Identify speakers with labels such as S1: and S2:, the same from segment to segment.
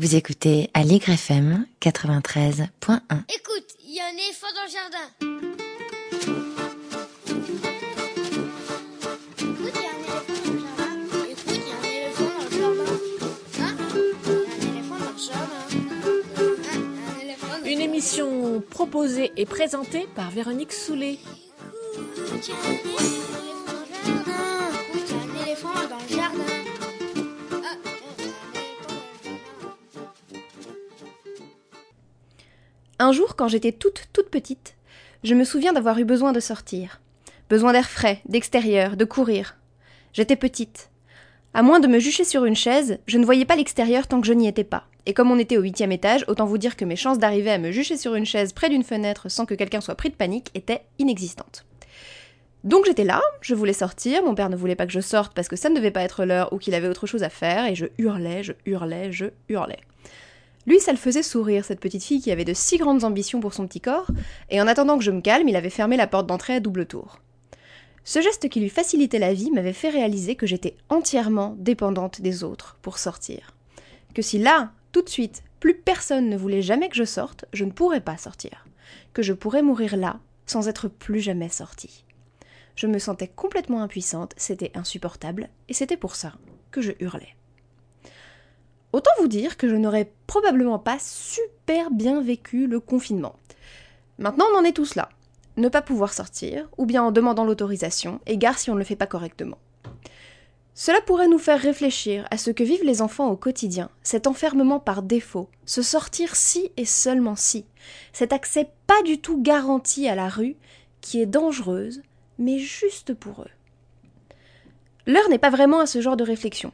S1: Vous écoutez Allegre FM 93.1.
S2: Écoute, il y a un éléphant dans le jardin. Écoute, il y a un éléphant dans le jardin. Écoute, il y a un éléphant dans le jardin. Hein? Un éléphant dans le jardin. Hein Il y a un éléphant dans le
S3: Une émission proposée et présentée par Véronique Soulet.
S2: Écoute, Un
S4: jour, quand j'étais toute, toute petite, je me souviens d'avoir eu besoin de sortir. Besoin d'air frais, d'extérieur, de courir. J'étais petite. À moins de me jucher sur une chaise, je ne voyais pas l'extérieur tant que je n'y étais pas. Et comme on était au huitième étage, autant vous dire que mes chances d'arriver à me jucher sur une chaise près d'une fenêtre sans que quelqu'un soit pris de panique étaient inexistantes. Donc j'étais là, je voulais sortir, mon père ne voulait pas que je sorte parce que ça ne devait pas être l'heure ou qu'il avait autre chose à faire, et je hurlais, je hurlais, je hurlais. Lui, ça le faisait sourire, cette petite fille qui avait de si grandes ambitions pour son petit corps, et en attendant que je me calme, il avait fermé la porte d'entrée à double tour. Ce geste qui lui facilitait la vie m'avait fait réaliser que j'étais entièrement dépendante des autres pour sortir. Que si là, tout de suite, plus personne ne voulait jamais que je sorte, je ne pourrais pas sortir. Que je pourrais mourir là, sans être plus jamais sortie. Je me sentais complètement impuissante, c'était insupportable, et c'était pour ça que je hurlais. Autant vous dire que je n'aurais probablement pas super bien vécu le confinement. Maintenant, on en est tous là. Ne pas pouvoir sortir, ou bien en demandant l'autorisation, égard si on ne le fait pas correctement. Cela pourrait nous faire réfléchir à ce que vivent les enfants au quotidien, cet enfermement par défaut, se sortir si et seulement si, cet accès pas du tout garanti à la rue, qui est dangereuse, mais juste pour eux. L'heure n'est pas vraiment à ce genre de réflexion.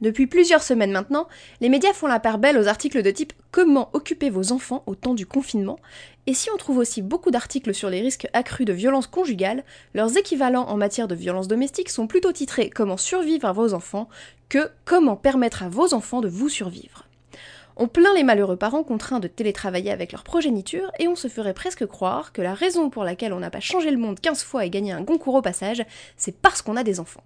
S4: Depuis plusieurs semaines maintenant, les médias font la part belle aux articles de type Comment occuper vos enfants au temps du confinement? Et si on trouve aussi beaucoup d'articles sur les risques accrus de violences conjugales, leurs équivalents en matière de violences domestiques sont plutôt titrés Comment survivre à vos enfants que Comment permettre à vos enfants de vous survivre. On plaint les malheureux parents contraints de télétravailler avec leur progéniture et on se ferait presque croire que la raison pour laquelle on n'a pas changé le monde 15 fois et gagné un Goncourt au passage, c'est parce qu'on a des enfants.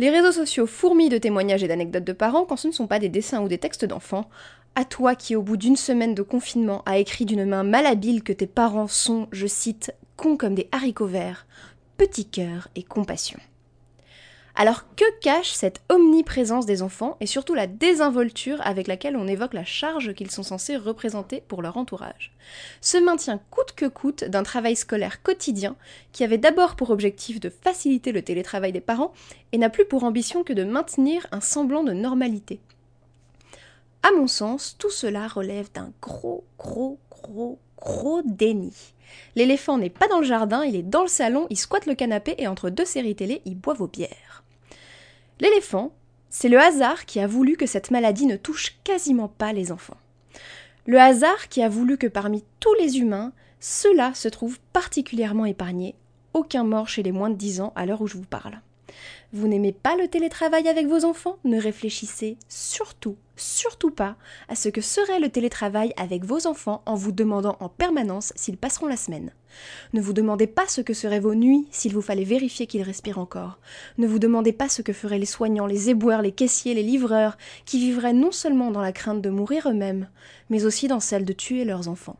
S4: Les réseaux sociaux fourmillent de témoignages et d'anecdotes de parents quand ce ne sont pas des dessins ou des textes d'enfants. À toi qui, au bout d'une semaine de confinement, a écrit d'une main malhabile que tes parents sont, je cite, cons comme des haricots verts, petit cœur et compassion. Alors que cache cette omniprésence des enfants et surtout la désinvolture avec laquelle on évoque la charge qu'ils sont censés représenter pour leur entourage? Ce maintien coûte que coûte d'un travail scolaire quotidien qui avait d'abord pour objectif de faciliter le télétravail des parents et n'a plus pour ambition que de maintenir un semblant de normalité. À mon sens, tout cela relève d'un gros, gros, gros, déni. L'éléphant n'est pas dans le jardin, il est dans le salon, il squatte le canapé et entre deux séries télé, il boit vos bières. L'éléphant, c'est le hasard qui a voulu que cette maladie ne touche quasiment pas les enfants. Le hasard qui a voulu que parmi tous les humains, ceux-là se trouvent particulièrement épargnés, aucun mort chez les moins de 10 ans à l'heure où je vous parle. Vous n'aimez pas le télétravail avec vos enfants? Ne réfléchissez surtout, surtout pas à ce que serait le télétravail avec vos enfants en vous demandant en permanence s'ils passeront la semaine. Ne vous demandez pas ce que seraient vos nuits s'il vous fallait vérifier qu'ils respirent encore. Ne vous demandez pas ce que feraient les soignants, les éboueurs, les caissiers, les livreurs, qui vivraient non seulement dans la crainte de mourir eux-mêmes, mais aussi dans celle de tuer leurs enfants.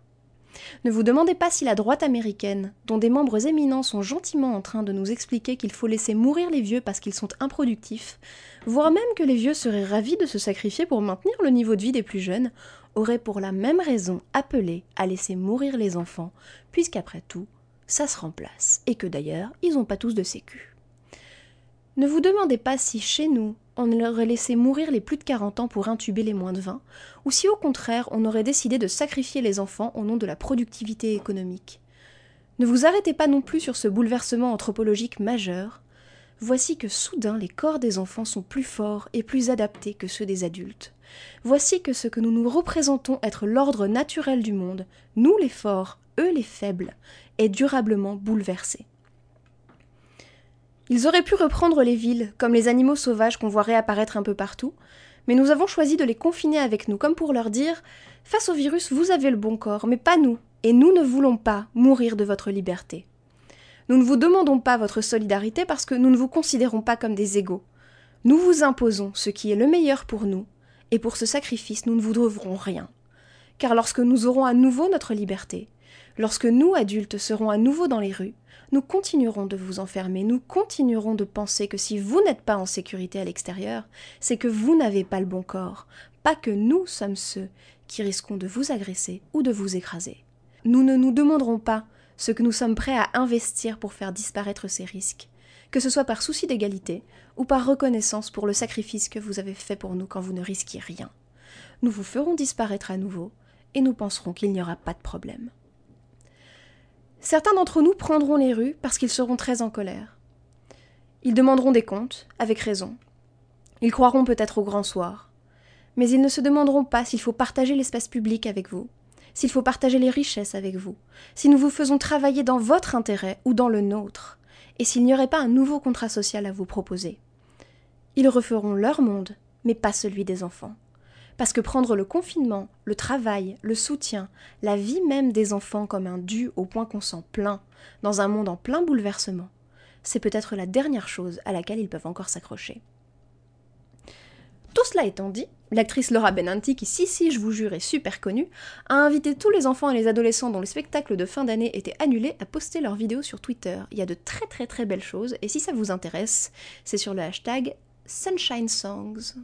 S4: Ne vous demandez pas si la droite américaine, dont des membres éminents sont gentiment en train de nous expliquer qu'il faut laisser mourir les vieux parce qu'ils sont improductifs, voire même que les vieux seraient ravis de se sacrifier pour maintenir le niveau de vie des plus jeunes, aurait pour la même raison appelé à laisser mourir les enfants, puisqu'après tout, ça se remplace, et que d'ailleurs, ils n'ont pas tous de sécu. Ne vous demandez pas si chez nous, on aurait laissé mourir les plus de 40 ans pour intuber les moins de 20, ou si au contraire on aurait décidé de sacrifier les enfants au nom de la productivité économique. Ne vous arrêtez pas non plus sur ce bouleversement anthropologique majeur. Voici que soudain les corps des enfants sont plus forts et plus adaptés que ceux des adultes. Voici que ce que nous nous représentons être l'ordre naturel du monde, nous les forts, eux les faibles, est durablement bouleversé. Ils auraient pu reprendre les villes, comme les animaux sauvages qu'on voit réapparaître un peu partout, mais nous avons choisi de les confiner avec nous, comme pour leur dire Face au virus, vous avez le bon corps, mais pas nous, et nous ne voulons pas mourir de votre liberté. Nous ne vous demandons pas votre solidarité parce que nous ne vous considérons pas comme des égaux. Nous vous imposons ce qui est le meilleur pour nous, Et pour ce sacrifice, nous ne vous devrons rien. Car lorsque nous aurons à nouveau notre liberté, lorsque nous, adultes, serons à nouveau dans les rues, nous continuerons de vous enfermer, nous continuerons de penser que si vous n'êtes pas en sécurité à l'extérieur, c'est que vous n'avez pas le bon corps, pas que nous sommes ceux qui risquons de vous agresser ou de vous écraser. Nous ne nous demanderons pas ce que nous sommes prêts à investir pour faire disparaître ces risques, que ce soit par souci d'égalité ou par reconnaissance pour le sacrifice que vous avez fait pour nous quand vous ne risquiez rien. Nous vous ferons disparaître à nouveau, et nous penserons qu'il n'y aura pas de problème. Certains d'entre nous prendront les rues parce qu'ils seront très en colère. Ils demanderont des comptes, avec raison. Ils croiront peut-être au grand soir. Mais ils ne se demanderont pas s'il faut partager l'espace public avec vous, s'il faut partager les richesses avec vous, si nous vous faisons travailler dans votre intérêt ou dans le nôtre, et s'il n'y aurait pas un nouveau contrat social à vous proposer. Ils referont leur monde, mais pas celui des enfants. Parce que prendre le confinement, le travail, le soutien, la vie même des enfants comme un dû au point qu'on s'en plaint, dans un monde en plein bouleversement, c'est peut-être la dernière chose à laquelle ils peuvent encore s'accrocher. Tout cela étant dit, l'actrice Laura Benanti, qui si si je vous jure est super connue, a invité tous les enfants et les adolescents dont le spectacle de fin d'année était annulé à poster leurs vidéos sur Twitter. Il y a de très très très belles choses, et si ça vous intéresse, c'est sur le hashtag Sunshine Songs.